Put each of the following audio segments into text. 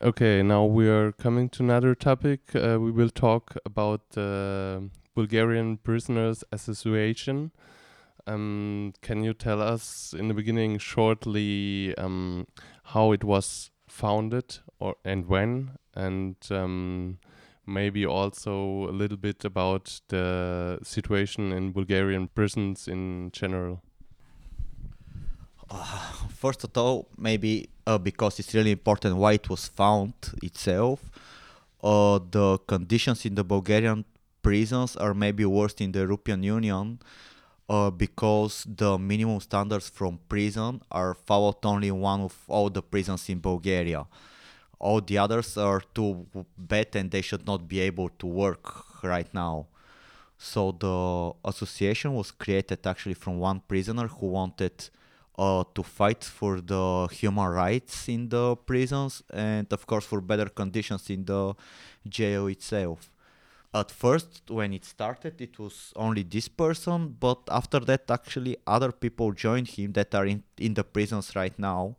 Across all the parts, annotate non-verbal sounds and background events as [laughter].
Okay, now we are coming to another topic. Uh, we will talk about the Bulgarian Prisoners Association. Um, can you tell us in the beginning shortly um, how it was founded or and when, and um, maybe also a little bit about the situation in Bulgarian prisons in general? Uh, [laughs] first of all, maybe uh, because it's really important why it was found itself. Uh, the conditions in the Bulgarian prisons are maybe worse in the European Union uh, because the minimum standards from prison are followed only in one of all the prisons in Bulgaria. All the others are too bad and they should not be able to work right now. So the association was created actually from one prisoner who wanted uh, to fight for the human rights in the prisons and of course for better conditions in the jail itself. At first when it started it was only this person but after that actually other people joined him that are in, in the prisons right now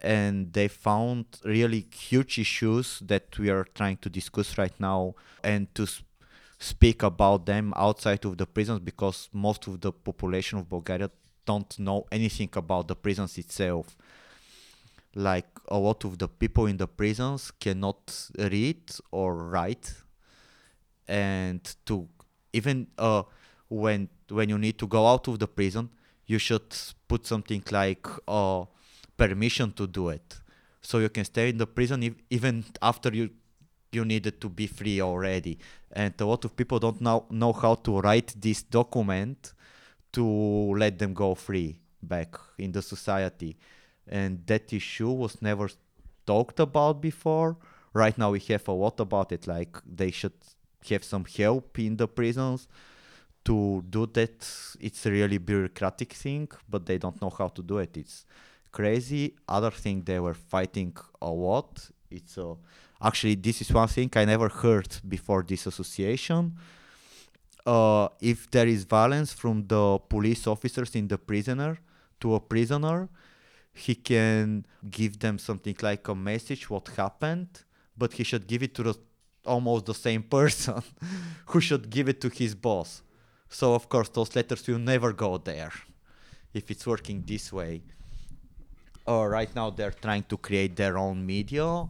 and they found really huge issues that we are trying to discuss right now and to sp- speak about them outside of the prisons because most of the population of Bulgaria don't know anything about the prisons itself. Like a lot of the people in the prisons cannot read or write. And to even uh, when when you need to go out of the prison you should put something like uh, permission to do it. So you can stay in the prison if, even after you you needed to be free already. And a lot of people don't know, know how to write this document to let them go free back in the society. And that issue was never talked about before. Right now we have a lot about it like they should have some help in the prisons to do that. It's a really bureaucratic thing but they don't know how to do it. It's crazy. Other thing they were fighting a lot. It's a actually this is one thing i never heard before this association uh, if there is violence from the police officers in the prisoner to a prisoner he can give them something like a message what happened but he should give it to the almost the same [laughs] person who should give it to his boss. So of course those letters will never go there if it's working this way. Uh, right now they're trying to create their own media.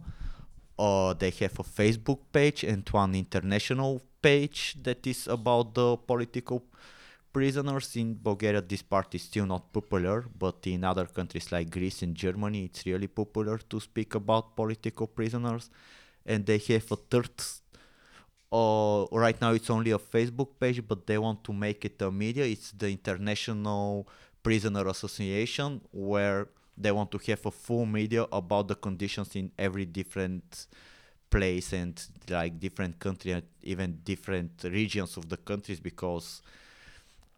Uh, they have a Facebook page and one international page that is about the political prisoners in Bulgaria. This part is still not popular, but in other countries like Greece and Germany, it's really popular to speak about political prisoners and they have a third uh, right now it's only a facebook page but they want to make it a media it's the international prisoner association where they want to have a full media about the conditions in every different place and like different country even different regions of the countries because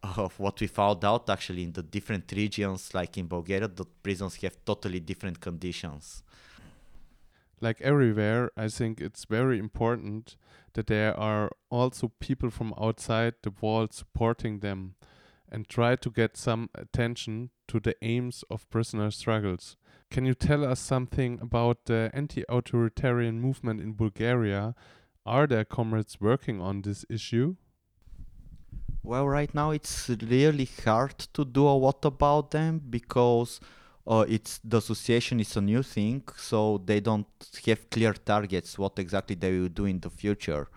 of what we found out actually in the different regions like in bulgaria the prisons have totally different conditions like everywhere, I think it's very important that there are also people from outside the wall supporting them and try to get some attention to the aims of prisoner struggles. Can you tell us something about the anti authoritarian movement in Bulgaria? Are there comrades working on this issue? Well, right now it's really hard to do a lot about them because uh, it's the association is a new thing, so they don't have clear targets what exactly they will do in the future.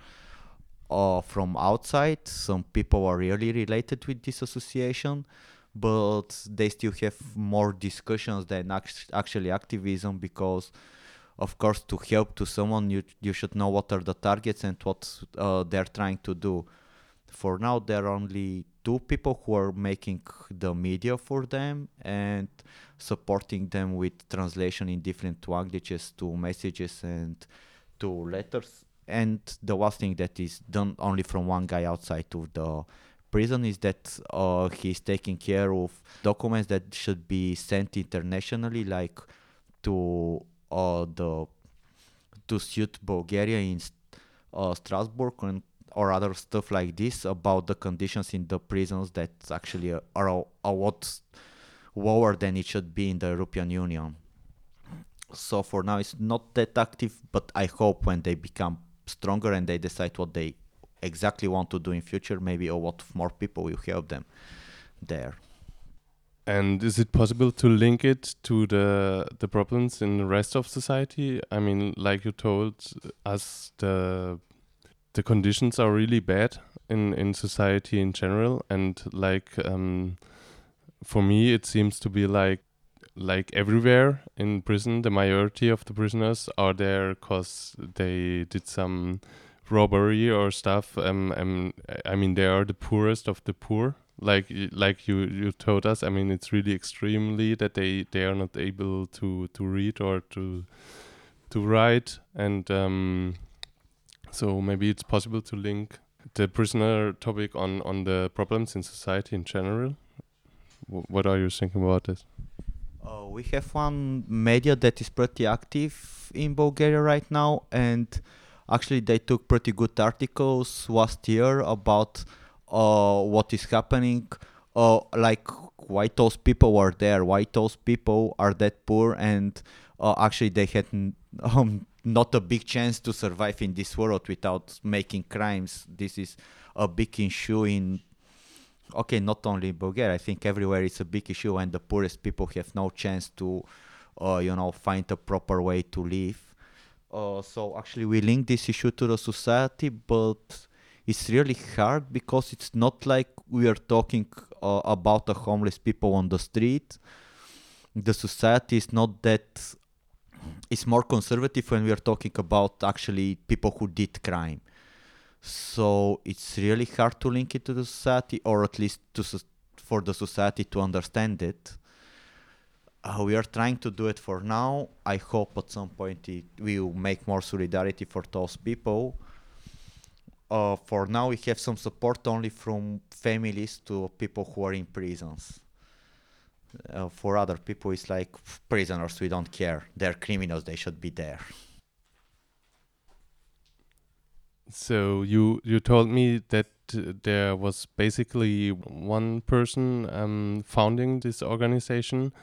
Uh, from outside, some people are really related with this association, but they still have more discussions than act- actually activism because, of course, to help to someone, you you should know what are the targets and what uh, they're trying to do. For now, there are only two people who are making the media for them and supporting them with translation in different languages to messages and to letters. And the last thing that is done only from one guy outside of the prison is that uh, he's taking care of documents that should be sent internationally, like to uh, the to suit Bulgaria in uh, Strasbourg and or other stuff like this about the conditions in the prisons that actually are a, a lot lower than it should be in the European Union. So for now, it's not that active, but I hope when they become stronger and they decide what they exactly want to do in future, maybe or what more people will help them there. And is it possible to link it to the the problems in the rest of society? I mean, like you told us, the the conditions are really bad in in society in general, and like um, for me, it seems to be like like everywhere in prison, the majority of the prisoners are there because they did some robbery or stuff. Um, um, I mean, they are the poorest of the poor. Like like you you told us. I mean, it's really extremely that they they are not able to to read or to to write, and um, so maybe it's possible to link the prisoner topic on on the problems in society in general. W what are you thinking about this? Uh, we have one media that is pretty active in Bulgaria right now, and actually they took pretty good articles last year about uh, what is happening. Uh, like why those people were there, why those people are that poor, and uh, actually they had [laughs] um, not a big chance to survive in this world without making crimes. This is a big issue in okay, not only in Bulgaria, I think everywhere it's a big issue, and the poorest people have no chance to, uh, you know, find a proper way to live. Uh, so actually, we link this issue to the society, but it's really hard because it's not like we are talking uh, about the homeless people on the street. The society is not that. It's more conservative when we are talking about actually people who did crime so it's really hard to link it to the society or at least to for the society to understand it uh, we are trying to do it for now. I hope at some point it will make more solidarity for those people. Uh, for now we have some support only from families to people who are in prisons. Uh, for other people it's like prisoners we don't care. They're criminals they should be there. So you you told me that uh, there was basically one person um, founding this organization.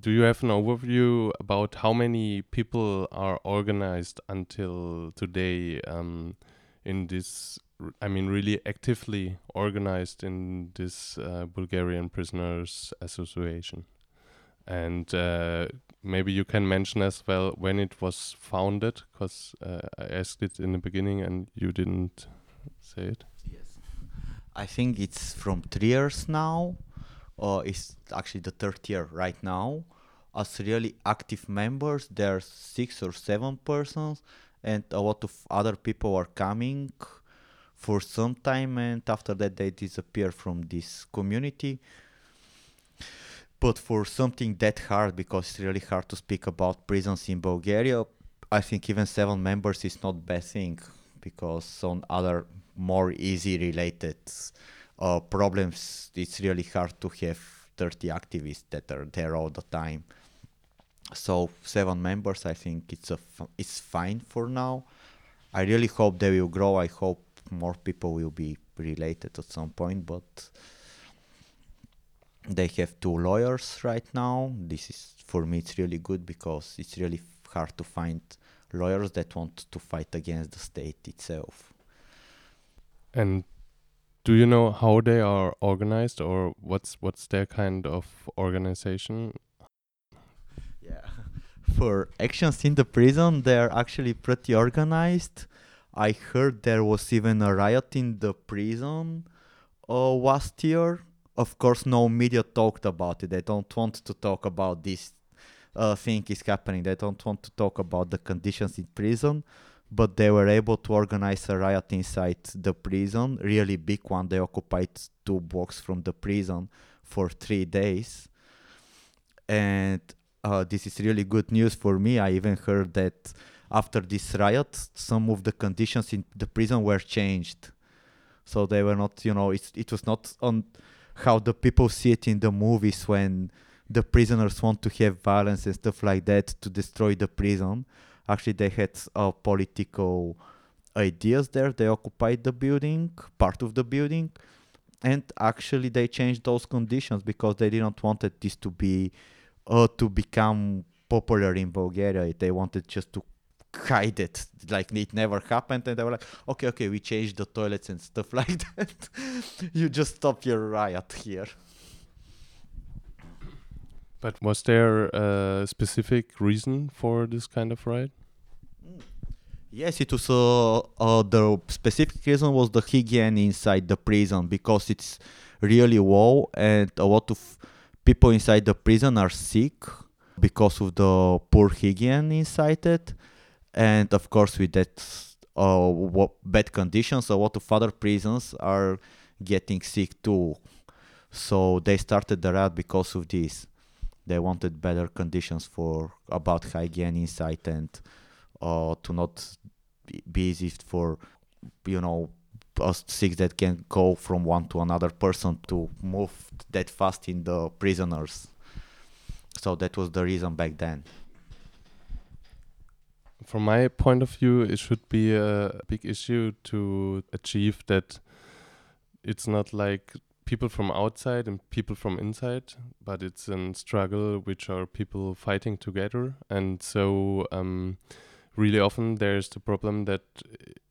Do you have an overview about how many people are organized until today um, in this? I mean, really actively organized in this uh, Bulgarian Prisoners Association. And uh, maybe you can mention as well when it was founded, because uh, I asked it in the beginning and you didn't say it. Yes, I think it's from three years now. Uh, it's actually the third year right now. As really active members, there are six or seven persons, and a lot of other people are coming for some time, and after that they disappear from this community but for something that hard, because it's really hard to speak about prisons in Bulgaria, I think even seven members is not bad thing, because some other more easy related uh, problems, it's really hard to have 30 activists that are there all the time. So seven members, I think it's a it's fine for now. I really hope they will grow. I hope more people will be related at some point, but they have two lawyers right now. This is for me it's really good because it's really hard to find lawyers that want to fight against the state itself. And do you know how they are organized or what's what's their kind of organization? Yeah. [laughs] For actions in the prison, they're actually pretty organized. I heard there was even a riot in the prison uh, last year of course, no media talked about it. They don't want to talk about this uh, thing is happening. They don't want to talk about the conditions in prison, but they were able to organize a riot inside the prison, really big one. They occupied two blocks from the prison for three days, and uh, this is really good news for me. I even heard that after this riot, some of the conditions in the prison were changed, so they were not, you know, it it was not on how the people see it in the movies when the prisoners want to have violence and stuff like that to destroy the prison. Actually, they had uh, political ideas there. They occupied the building, part of the building, and actually they changed those conditions because they didn't want this to be uh, to become popular in Bulgaria. They wanted just to hide it, like it never happened, and they were like, okay, okay, we changed the toilets and stuff [laughs] like that. you just stop your riot here. But was there a specific reason for this kind of riot? Yes, it was. Uh, uh, the specific reason was the hygiene inside the prison because it's really low, and a lot of people inside the prison are sick because of the poor hygiene inside it, and of course with that uh, bad conditions, a lot of other prisons are getting sick too. So they started the riot because of this. They wanted better conditions for about hygiene inside and uh, to not be easy for you know us sick that can go from one to another person to move that fast in the prisoners. So that was the reason back then. From my point of view, it should be a big issue to achieve that it's not like people from outside and people from inside, but it's a struggle which are people fighting together. And so, um, really often there's the problem that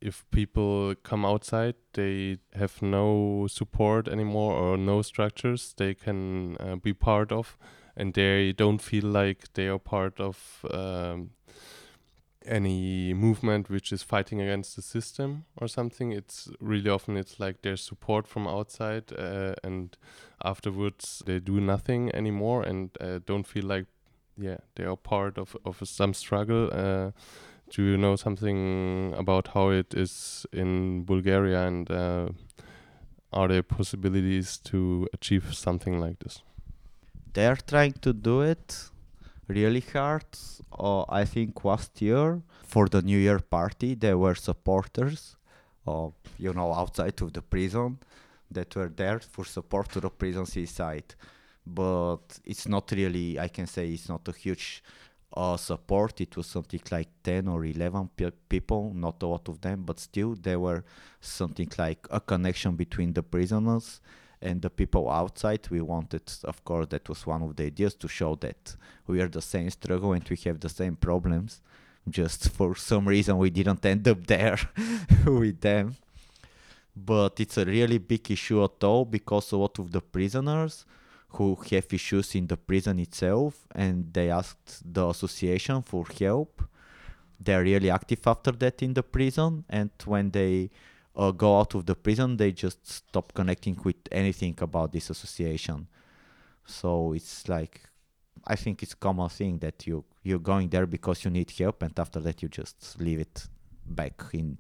if people come outside, they have no support anymore or no structures they can uh, be part of, and they don't feel like they are part of. Um, any movement which is fighting against the system or something it's really often it's like there's support from outside uh, and afterwards they do nothing anymore and uh, don't feel like yeah they are part of, of some struggle. Uh, do you know something about how it is in bulgaria and uh, are there possibilities to achieve something like this? They're trying to do it really hard. Uh, I think last year for the New Year party, there were supporters, uh, you know, outside of the prison that were there for support to the prison side. But it's not really, I can say, it's not a huge uh, support. It was something like 10 or 11 pe- people, not a lot of them, but still there were something like a connection between the prisoners and the people outside we wanted of course that was one of the ideas to show that we are the same struggle and we have the same problems. Just [laughs] for some reason we didn't end up there [laughs] with them. But it's a really big issue at all because a lot of the prisoners who have issues in the prison itself and they asked the association for help they're really active after that in the prison. And when they uh, go out of the prison, they just stop connecting with anything about this association. So it's like, I think it's common thing that you you're going there because you need help, and after that you just leave it back in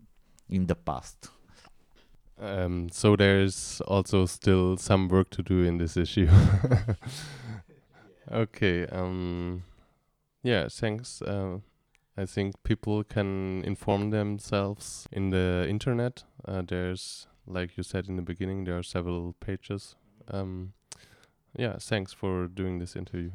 in the past. Um, so there's also still some work to do in this issue. [laughs] okay. Um, yeah. Thanks. Uh, I think people can inform themselves in the internet. Uh, there's, like you said in the beginning, there are several pages. Um, yeah, thanks for doing this interview.